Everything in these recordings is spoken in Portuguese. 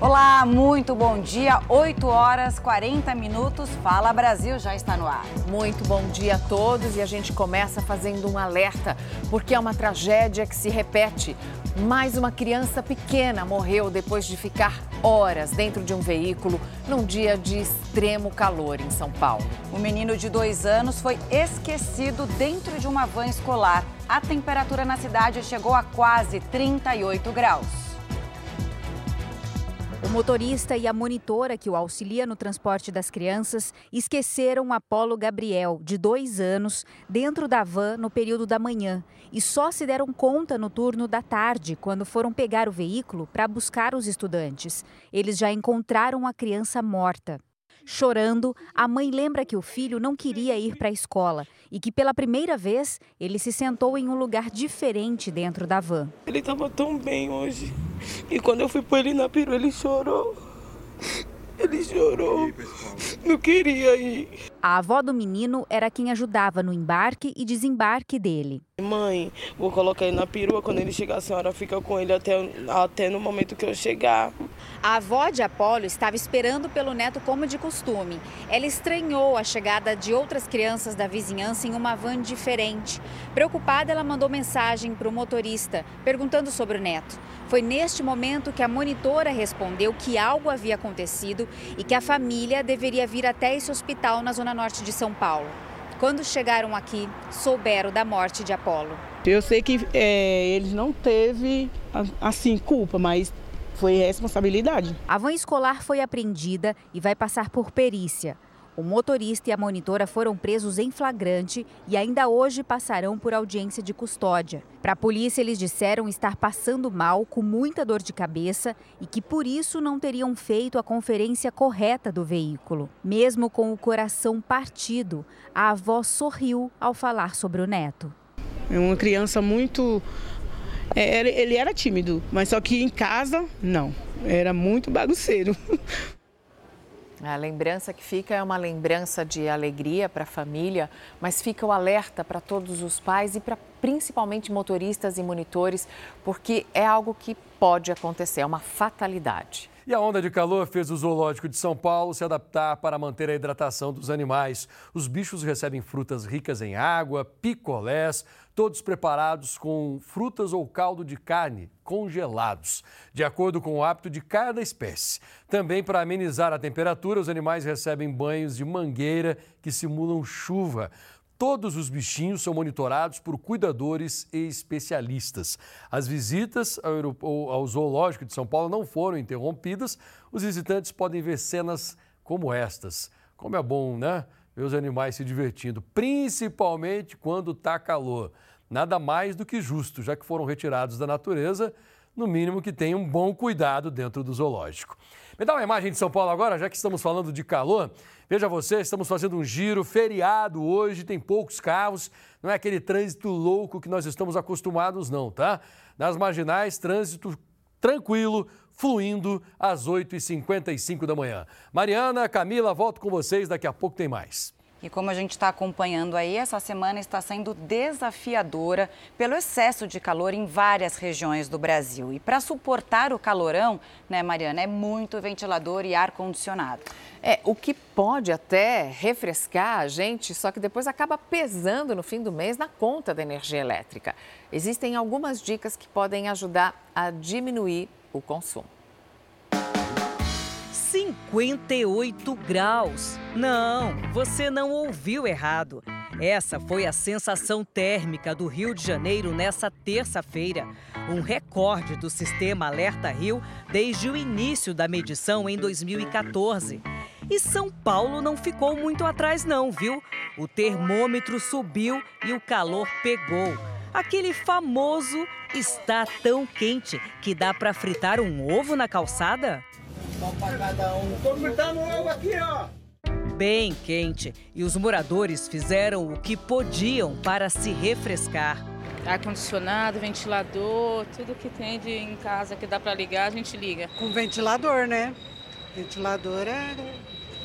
Olá, muito bom dia. 8 horas 40 minutos. Fala Brasil já está no ar. Muito bom dia a todos e a gente começa fazendo um alerta, porque é uma tragédia que se repete. Mais uma criança pequena morreu depois de ficar horas dentro de um veículo num dia de extremo calor em São Paulo. O menino de dois anos foi esquecido dentro de uma van escolar. A temperatura na cidade chegou a quase 38 graus. O motorista e a monitora que o auxilia no transporte das crianças esqueceram Apolo Gabriel, de dois anos, dentro da van no período da manhã e só se deram conta no turno da tarde, quando foram pegar o veículo para buscar os estudantes. Eles já encontraram a criança morta. Chorando, a mãe lembra que o filho não queria ir para a escola e que pela primeira vez ele se sentou em um lugar diferente dentro da van. Ele estava tão bem hoje. E quando eu fui pôr ele na perua, ele chorou. Ele chorou. Não queria ir. A avó do menino era quem ajudava no embarque e desembarque dele. Mãe, vou colocar ele na perua. Quando ele chegar, a senhora fica com ele até, até no momento que eu chegar. A avó de Apolo estava esperando pelo neto como de costume. Ela estranhou a chegada de outras crianças da vizinhança em uma van diferente. Preocupada, ela mandou mensagem para o motorista, perguntando sobre o neto. Foi neste momento que a monitora respondeu que algo havia acontecido e que a família deveria vir até esse hospital na zona norte de São Paulo. Quando chegaram aqui, souberam da morte de Apolo. Eu sei que é, eles não teve assim culpa, mas foi responsabilidade. A van escolar foi apreendida e vai passar por perícia. O motorista e a monitora foram presos em flagrante e ainda hoje passarão por audiência de custódia. Para a polícia, eles disseram estar passando mal, com muita dor de cabeça e que por isso não teriam feito a conferência correta do veículo. Mesmo com o coração partido, a avó sorriu ao falar sobre o neto. É uma criança muito. É, ele era tímido, mas só que em casa, não. Era muito bagunceiro. A lembrança que fica é uma lembrança de alegria para a família, mas fica o alerta para todos os pais e para principalmente motoristas e monitores, porque é algo que pode acontecer, é uma fatalidade. E a onda de calor fez o Zoológico de São Paulo se adaptar para manter a hidratação dos animais. Os bichos recebem frutas ricas em água, picolés, todos preparados com frutas ou caldo de carne congelados, de acordo com o hábito de cada espécie. Também para amenizar a temperatura, os animais recebem banhos de mangueira que simulam chuva. Todos os bichinhos são monitorados por cuidadores e especialistas. As visitas ao, zoológico de São Paulo não foram interrompidas. Os visitantes podem ver cenas como estas. Como é bom, né? Ver os animais se divertindo, principalmente quando está calor. Nada mais do que justo, já que foram retirados da natureza, no mínimo que tenham um bom cuidado dentro do zoológico. Me dá uma imagem de São Paulo agora, já que estamos falando de calor. Veja você, estamos fazendo um giro, feriado hoje, tem poucos carros, não é aquele trânsito louco que nós estamos acostumados, não, tá? Nas marginais, trânsito tranquilo, fluindo às 8h55 da manhã. Mariana, Camila, volto com vocês, daqui a pouco tem mais. E como a gente está acompanhando aí, essa semana está sendo desafiadora pelo excesso de calor em várias regiões do Brasil. E para suportar o calorão, né, Mariana, é muito ventilador e ar-condicionado. É, o que pode até refrescar a gente, só que depois acaba pesando no fim do mês na conta da energia elétrica. Existem algumas dicas que podem ajudar a diminuir o consumo. 58 graus. Não, você não ouviu errado. Essa foi a sensação térmica do Rio de Janeiro nessa terça-feira. Um recorde do sistema Alerta Rio desde o início da medição em 2014. E São Paulo não ficou muito atrás, não, viu? O termômetro subiu e o calor pegou. Aquele famoso está tão quente que dá para fritar um ovo na calçada? Para cada um. Tô gritando água aqui, ó. Bem quente e os moradores fizeram o que podiam para se refrescar. Ar-condicionado, ventilador, tudo que tem de, em casa que dá para ligar, a gente liga. Com ventilador, né? Ventilador é.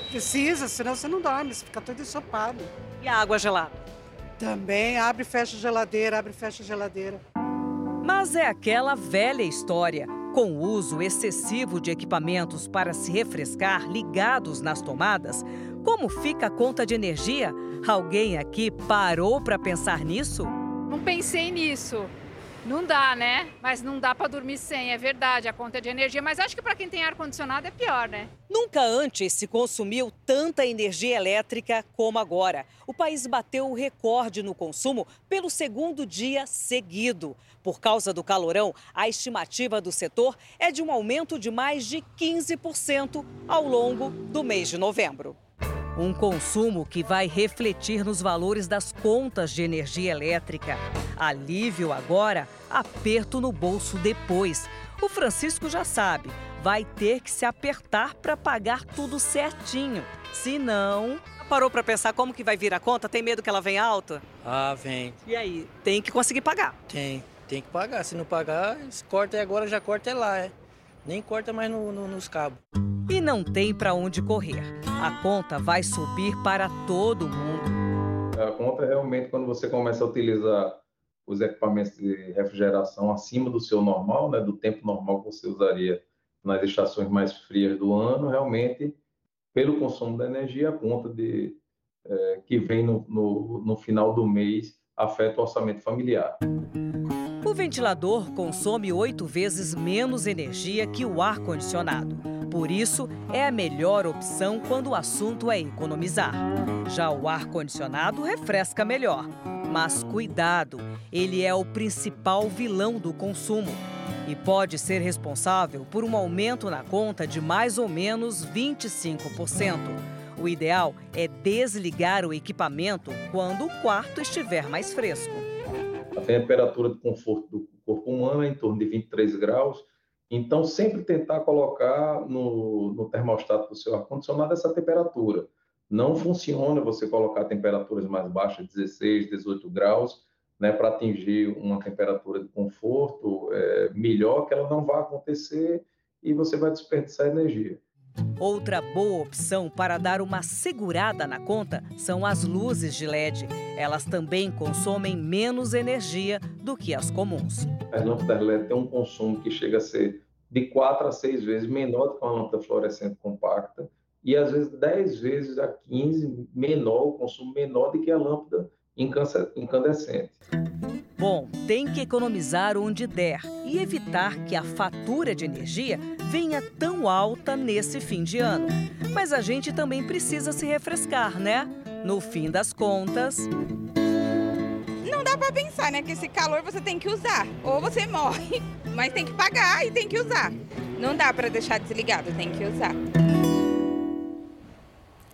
Precisa, senão você não dorme, você fica todo ensopado. E a água gelada? Também abre e fecha a geladeira, abre e fecha a geladeira. Mas é aquela velha história Com o uso excessivo de equipamentos para se refrescar ligados nas tomadas, como fica a conta de energia? Alguém aqui parou para pensar nisso? Não pensei nisso. Não dá, né? Mas não dá para dormir sem, é verdade, a conta de energia. Mas acho que para quem tem ar-condicionado é pior, né? Nunca antes se consumiu tanta energia elétrica como agora. O país bateu o recorde no consumo pelo segundo dia seguido. Por causa do calorão, a estimativa do setor é de um aumento de mais de 15% ao longo do mês de novembro. Um consumo que vai refletir nos valores das contas de energia elétrica. Alívio agora, aperto no bolso depois. O Francisco já sabe, vai ter que se apertar para pagar tudo certinho. Se não, parou para pensar como que vai vir a conta? Tem medo que ela venha alta? Ah, vem. E aí, tem que conseguir pagar? Tem, tem que pagar. Se não pagar, corta agora, já corta é lá, é. Nem corta mais no, no, nos cabos e não tem para onde correr. A conta vai subir para todo mundo. A conta realmente quando você começa a utilizar os equipamentos de refrigeração acima do seu normal, né, do tempo normal que você usaria nas estações mais frias do ano, realmente, pelo consumo da energia, a conta de, é, que vem no, no, no final do mês afeta o orçamento familiar. O ventilador consome oito vezes menos energia que o ar-condicionado. Por isso, é a melhor opção quando o assunto é economizar. Já o ar-condicionado refresca melhor. Mas cuidado, ele é o principal vilão do consumo e pode ser responsável por um aumento na conta de mais ou menos 25%. O ideal é desligar o equipamento quando o quarto estiver mais fresco. A temperatura de conforto do corpo humano é em torno de 23 graus então, sempre tentar colocar no, no termostato do seu ar-condicionado essa temperatura. Não funciona você colocar temperaturas mais baixas, 16, 18 graus, né, para atingir uma temperatura de conforto é, melhor, que ela não vai acontecer e você vai desperdiçar energia. Outra boa opção para dar uma segurada na conta são as luzes de LED. Elas também consomem menos energia do que as comuns. As lâmpadas LED têm um consumo que chega a ser de 4 a 6 vezes menor do que uma lâmpada fluorescente compacta e às vezes 10 vezes a 15 menor, o consumo menor do que a lâmpada incandescente. Bom, tem que economizar onde der e evitar que a fatura de energia venha tão alta nesse fim de ano. Mas a gente também precisa se refrescar, né? No fim das contas. Não dá para pensar, né? Que esse calor você tem que usar. Ou você morre, mas tem que pagar e tem que usar. Não dá para deixar desligado, tem que usar.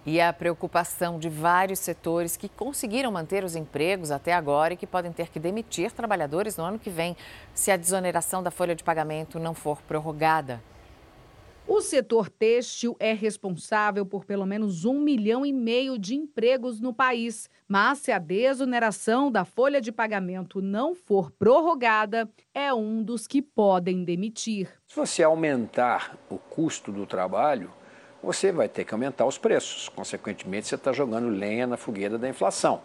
E a preocupação de vários setores que conseguiram manter os empregos até agora e que podem ter que demitir trabalhadores no ano que vem, se a desoneração da folha de pagamento não for prorrogada. O setor têxtil é responsável por pelo menos um milhão e meio de empregos no país. Mas se a desoneração da folha de pagamento não for prorrogada, é um dos que podem demitir. Se você aumentar o custo do trabalho, você vai ter que aumentar os preços. Consequentemente, você está jogando lenha na fogueira da inflação.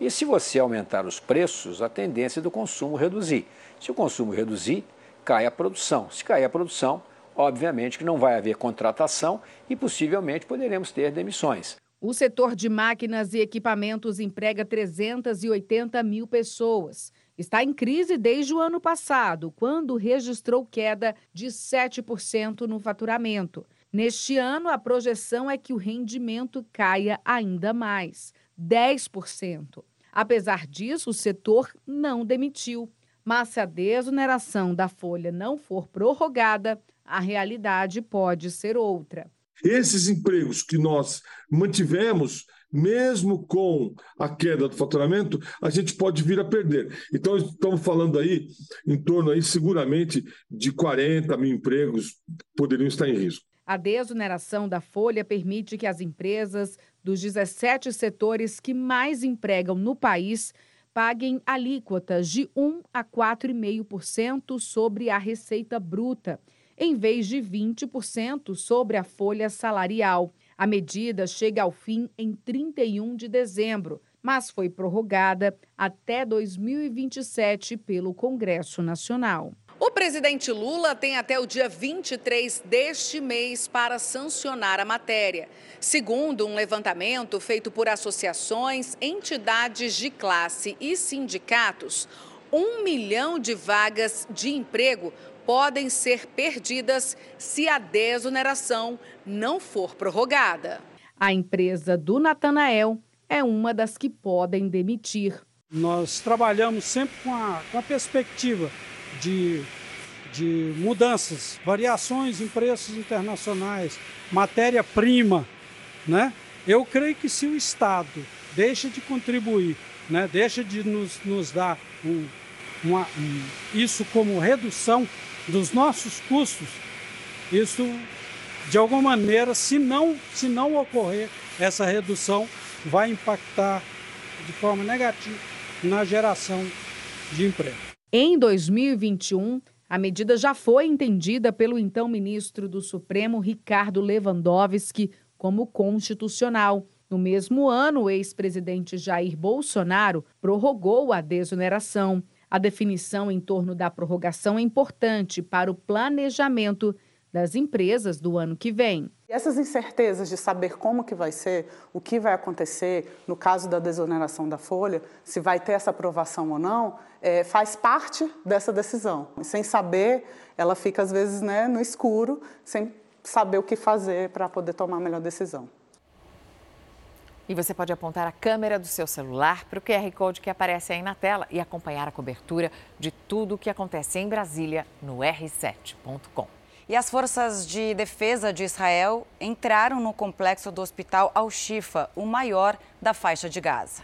E se você aumentar os preços, a tendência é do consumo reduzir. Se o consumo reduzir, cai a produção. Se cair a produção, obviamente que não vai haver contratação e possivelmente poderemos ter demissões. O setor de máquinas e equipamentos emprega 380 mil pessoas. Está em crise desde o ano passado, quando registrou queda de 7% no faturamento. Neste ano, a projeção é que o rendimento caia ainda mais, 10%. Apesar disso, o setor não demitiu. Mas se a desoneração da folha não for prorrogada, a realidade pode ser outra. Esses empregos que nós mantivemos, mesmo com a queda do faturamento, a gente pode vir a perder. Então, estamos falando aí em torno aí, seguramente, de 40 mil empregos poderiam estar em risco. A desoneração da folha permite que as empresas dos 17 setores que mais empregam no país paguem alíquotas de 1 a 4,5% sobre a receita bruta, em vez de 20% sobre a folha salarial. A medida chega ao fim em 31 de dezembro, mas foi prorrogada até 2027 pelo Congresso Nacional. O presidente Lula tem até o dia 23 deste mês para sancionar a matéria. Segundo um levantamento feito por associações, entidades de classe e sindicatos, um milhão de vagas de emprego podem ser perdidas se a desoneração não for prorrogada. A empresa do Natanael é uma das que podem demitir. Nós trabalhamos sempre com a, com a perspectiva de, de mudanças, variações em preços internacionais, matéria-prima. Né? Eu creio que se o Estado deixa de contribuir, né, deixa de nos, nos dar um, uma, um, isso como redução dos nossos custos, isso de alguma maneira, se não, se não ocorrer essa redução, vai impactar de forma negativa na geração de emprego. Em 2021, a medida já foi entendida pelo então ministro do Supremo, Ricardo Lewandowski, como constitucional. No mesmo ano, o ex-presidente Jair Bolsonaro prorrogou a desoneração. A definição em torno da prorrogação é importante para o planejamento das empresas do ano que vem. Essas incertezas de saber como que vai ser, o que vai acontecer no caso da desoneração da folha, se vai ter essa aprovação ou não, é, faz parte dessa decisão. Sem saber, ela fica às vezes né, no escuro, sem saber o que fazer para poder tomar a melhor decisão. E você pode apontar a câmera do seu celular para o QR Code que aparece aí na tela e acompanhar a cobertura de tudo o que acontece em Brasília no r7.com. E as forças de defesa de Israel entraram no complexo do hospital Al-Shifa, o maior da faixa de Gaza.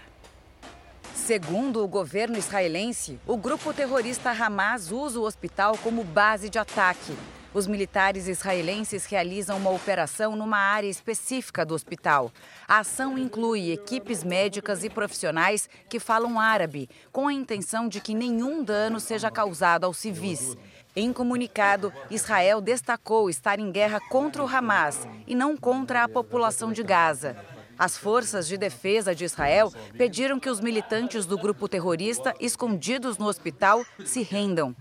Segundo o governo israelense, o grupo terrorista Hamas usa o hospital como base de ataque. Os militares israelenses realizam uma operação numa área específica do hospital. A ação inclui equipes médicas e profissionais que falam árabe, com a intenção de que nenhum dano seja causado aos civis. Em comunicado, Israel destacou estar em guerra contra o Hamas e não contra a população de Gaza. As forças de defesa de Israel pediram que os militantes do grupo terrorista escondidos no hospital se rendam.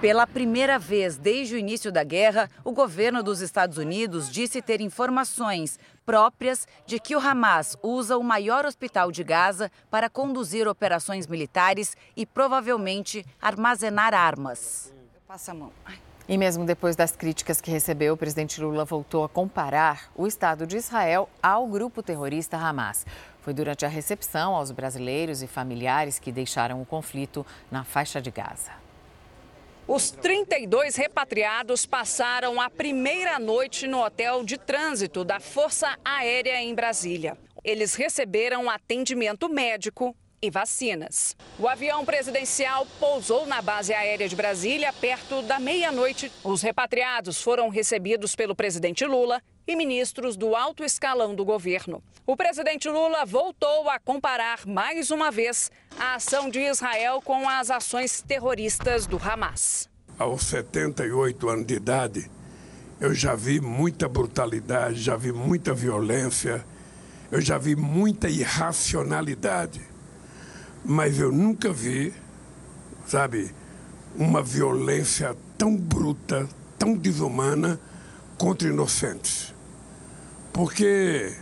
Pela primeira vez desde o início da guerra, o governo dos Estados Unidos disse ter informações próprias de que o Hamas usa o maior hospital de Gaza para conduzir operações militares e provavelmente armazenar armas. Passa a mão. E mesmo depois das críticas que recebeu, o presidente Lula voltou a comparar o Estado de Israel ao grupo terrorista Hamas. Foi durante a recepção aos brasileiros e familiares que deixaram o conflito na faixa de Gaza. Os 32 repatriados passaram a primeira noite no hotel de trânsito da Força Aérea em Brasília. Eles receberam atendimento médico e vacinas. O avião presidencial pousou na base aérea de Brasília perto da meia-noite. Os repatriados foram recebidos pelo presidente Lula e ministros do alto escalão do governo. O presidente Lula voltou a comparar mais uma vez a ação de Israel com as ações terroristas do Hamas. Aos 78 anos de idade, eu já vi muita brutalidade, já vi muita violência, eu já vi muita irracionalidade. Mas eu nunca vi, sabe, uma violência tão bruta, tão desumana contra inocentes. Porque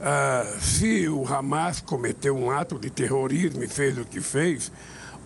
ah, se o Hamas cometeu um ato de terrorismo e fez o que fez,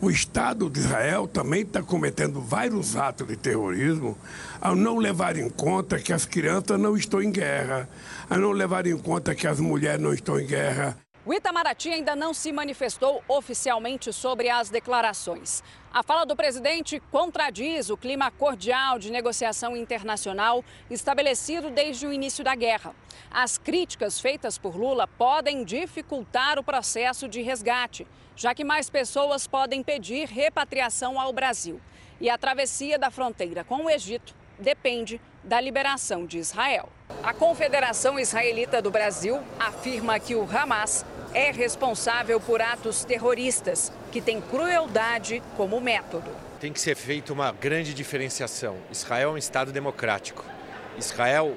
o Estado de Israel também está cometendo vários atos de terrorismo ao não levar em conta que as crianças não estão em guerra, a não levar em conta que as mulheres não estão em guerra. O Itamaraty ainda não se manifestou oficialmente sobre as declarações. A fala do presidente contradiz o clima cordial de negociação internacional estabelecido desde o início da guerra. As críticas feitas por Lula podem dificultar o processo de resgate, já que mais pessoas podem pedir repatriação ao Brasil. E a travessia da fronteira com o Egito depende da liberação de Israel. A Confederação Israelita do Brasil afirma que o Hamas é responsável por atos terroristas que têm crueldade como método. Tem que ser feita uma grande diferenciação. Israel é um Estado democrático. Israel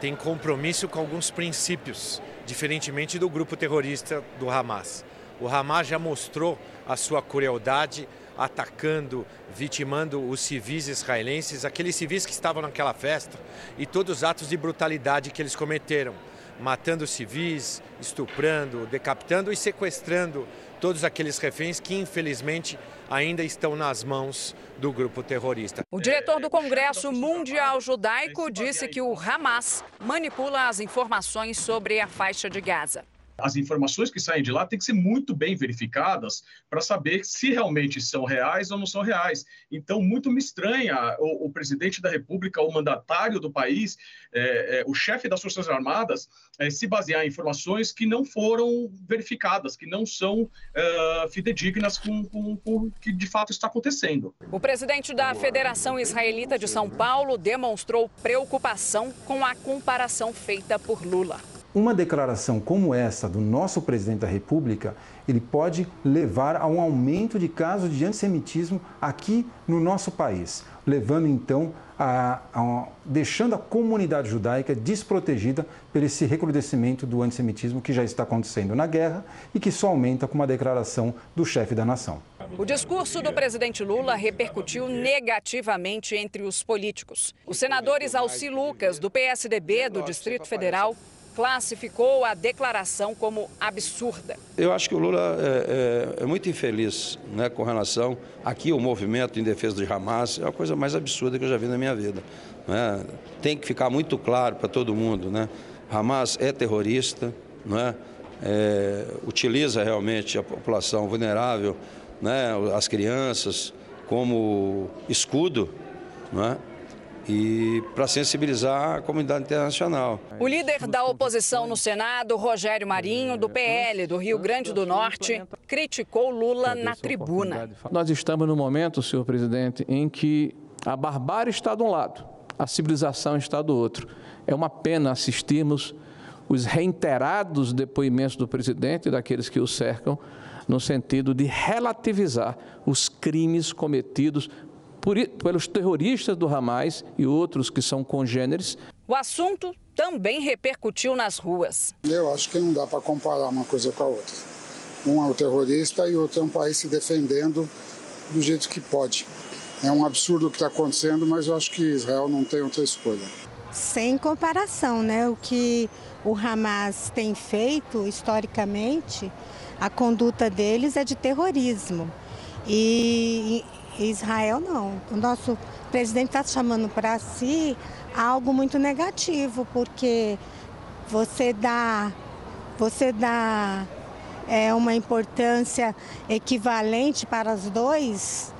tem compromisso com alguns princípios, diferentemente do grupo terrorista do Hamas. O Hamas já mostrou a sua crueldade, atacando, vitimando os civis israelenses, aqueles civis que estavam naquela festa e todos os atos de brutalidade que eles cometeram, matando civis, estuprando, decapitando e sequestrando todos aqueles reféns que infelizmente ainda estão nas mãos do grupo terrorista. O diretor do Congresso Mundial Judaico disse que o Hamas manipula as informações sobre a faixa de Gaza as informações que saem de lá têm que ser muito bem verificadas para saber se realmente são reais ou não são reais. Então, muito me estranha o, o presidente da República, o mandatário do país, é, é, o chefe das Forças Armadas, é, se basear em informações que não foram verificadas, que não são é, fidedignas com, com, com o que de fato está acontecendo. O presidente da Federação Israelita de São Paulo demonstrou preocupação com a comparação feita por Lula. Uma declaração como essa do nosso presidente da República, ele pode levar a um aumento de casos de antissemitismo aqui no nosso país, levando então a, a, deixando a comunidade judaica desprotegida por esse recrudescimento do antissemitismo que já está acontecendo na guerra e que só aumenta com uma declaração do chefe da nação. O discurso do presidente Lula repercutiu negativamente entre os políticos. Os senadores Alci Lucas, do PSDB do Distrito Federal, classificou a declaração como absurda. Eu acho que o Lula é, é, é muito infeliz né, com relação aqui ao movimento em defesa de Hamas. É a coisa mais absurda que eu já vi na minha vida. Né? Tem que ficar muito claro para todo mundo. Né? Hamas é terrorista, né? É, utiliza realmente a população vulnerável, né? as crianças, como escudo. Né? E para sensibilizar a comunidade internacional. O líder da oposição no Senado, Rogério Marinho, do PL do Rio Grande do Norte, criticou Lula na tribuna. Nós estamos no momento, senhor presidente, em que a barbárie está de um lado, a civilização está do outro. É uma pena assistirmos os reiterados depoimentos do presidente e daqueles que o cercam no sentido de relativizar os crimes cometidos por, pelos terroristas do Hamas e outros que são congêneres. O assunto também repercutiu nas ruas. Eu acho que não dá para comparar uma coisa com a outra. Um é o terrorista e outro é um país se defendendo do jeito que pode. É um absurdo o que está acontecendo, mas eu acho que Israel não tem outra escolha. Sem comparação, né? O que o Hamas tem feito historicamente, a conduta deles é de terrorismo. E Israel não. O nosso presidente está chamando para si algo muito negativo, porque você dá, você dá é, uma importância equivalente para os dois,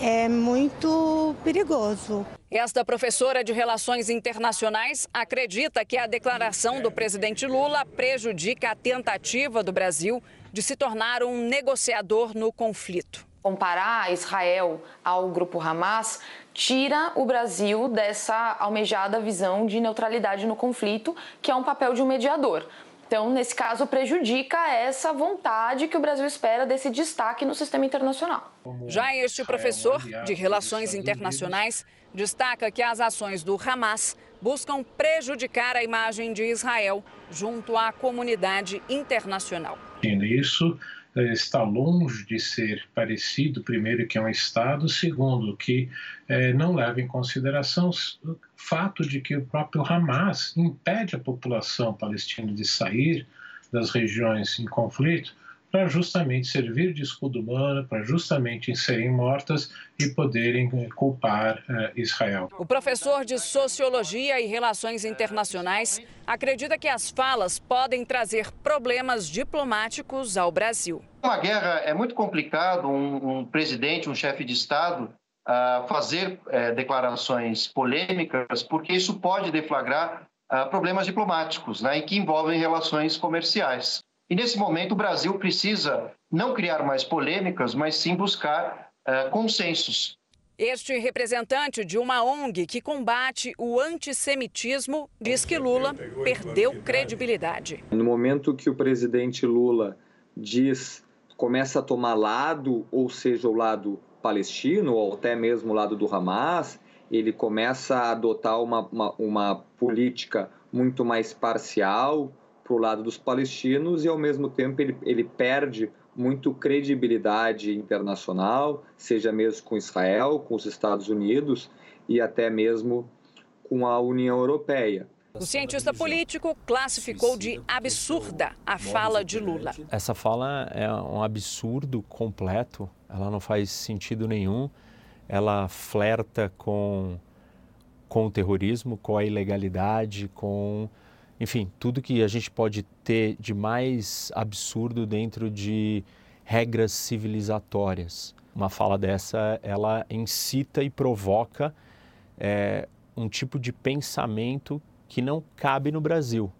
é muito perigoso. Esta professora de Relações Internacionais acredita que a declaração do presidente Lula prejudica a tentativa do Brasil de se tornar um negociador no conflito comparar Israel ao grupo Hamas tira o Brasil dessa almejada visão de neutralidade no conflito, que é um papel de um mediador. Então, nesse caso, prejudica essa vontade que o Brasil espera desse destaque no sistema internacional. Já este professor de Relações Internacionais destaca que as ações do Hamas buscam prejudicar a imagem de Israel junto à comunidade internacional. Isso está longe de ser parecido, primeiro, que é um Estado, segundo, que é, não leva em consideração o fato de que o próprio Hamas impede a população palestina de sair das regiões em conflito para justamente servir de escudo humano, para justamente serem mortas e poderem eh, culpar uh, Israel. O professor de Sociologia e Relações Internacionais acredita que as falas podem trazer problemas diplomáticos ao Brasil. Uma guerra é muito complicado um, um presidente, um chefe de Estado, uh, fazer uh, declarações polêmicas, porque isso pode deflagrar problemas diplomáticos, né, que envolvem relações comerciais. E nesse momento o Brasil precisa não criar mais polêmicas, mas sim buscar uh, consensos. Este representante de uma ONG que combate o antissemitismo diz que Lula perdeu credibilidade. No momento que o presidente Lula diz, começa a tomar lado, ou seja, o lado palestino, ou até mesmo o lado do Hamas, ele começa a adotar uma, uma, uma política muito mais parcial, para o lado dos palestinos e, ao mesmo tempo, ele, ele perde muito credibilidade internacional, seja mesmo com Israel, com os Estados Unidos e até mesmo com a União Europeia. O cientista político classificou de absurda a fala de Lula. Essa fala é um absurdo completo, ela não faz sentido nenhum, ela flerta com, com o terrorismo, com a ilegalidade, com, enfim, tudo que a gente pode ter de mais absurdo dentro de regras civilizatórias. Uma fala dessa, ela incita e provoca é, um tipo de pensamento que não cabe no Brasil,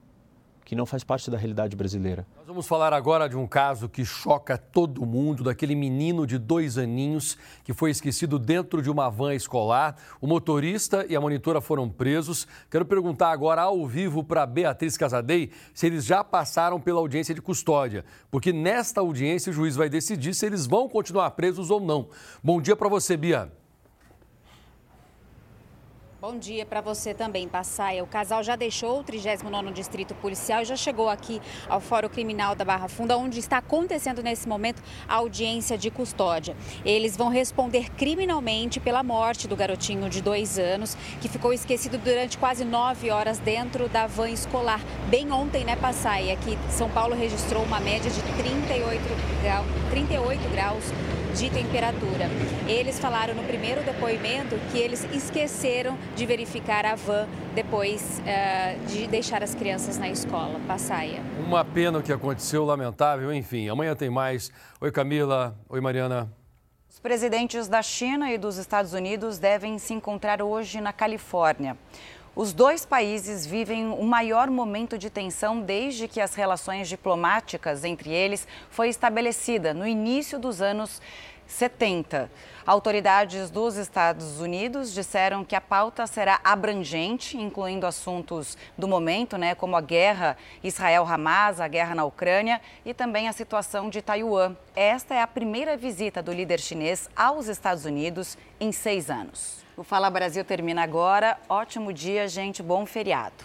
que não faz parte da realidade brasileira. Vamos falar agora de um caso que choca todo mundo, daquele menino de dois aninhos que foi esquecido dentro de uma van escolar. O motorista e a monitora foram presos. Quero perguntar agora ao vivo para Beatriz Casadei se eles já passaram pela audiência de custódia, porque nesta audiência o juiz vai decidir se eles vão continuar presos ou não. Bom dia para você, Bia. Bom dia para você também, Passaia. O casal já deixou o 39º Distrito Policial e já chegou aqui ao Fórum Criminal da Barra Funda, onde está acontecendo nesse momento a audiência de custódia. Eles vão responder criminalmente pela morte do garotinho de dois anos, que ficou esquecido durante quase nove horas dentro da van escolar. Bem ontem, né, Passaia, que São Paulo registrou uma média de 38, grau, 38 graus de temperatura. Eles falaram no primeiro depoimento que eles esqueceram de verificar a van depois uh, de deixar as crianças na escola. Passaia. Uma pena o que aconteceu, lamentável, enfim. Amanhã tem mais. Oi, Camila. Oi, Mariana. Os presidentes da China e dos Estados Unidos devem se encontrar hoje na Califórnia. Os dois países vivem o maior momento de tensão desde que as relações diplomáticas entre eles foi estabelecida no início dos anos 70. Autoridades dos Estados Unidos disseram que a pauta será abrangente, incluindo assuntos do momento, né, como a guerra Israel-Hamas, a guerra na Ucrânia e também a situação de Taiwan. Esta é a primeira visita do líder chinês aos Estados Unidos em seis anos. O Fala Brasil termina agora. Ótimo dia, gente. Bom feriado.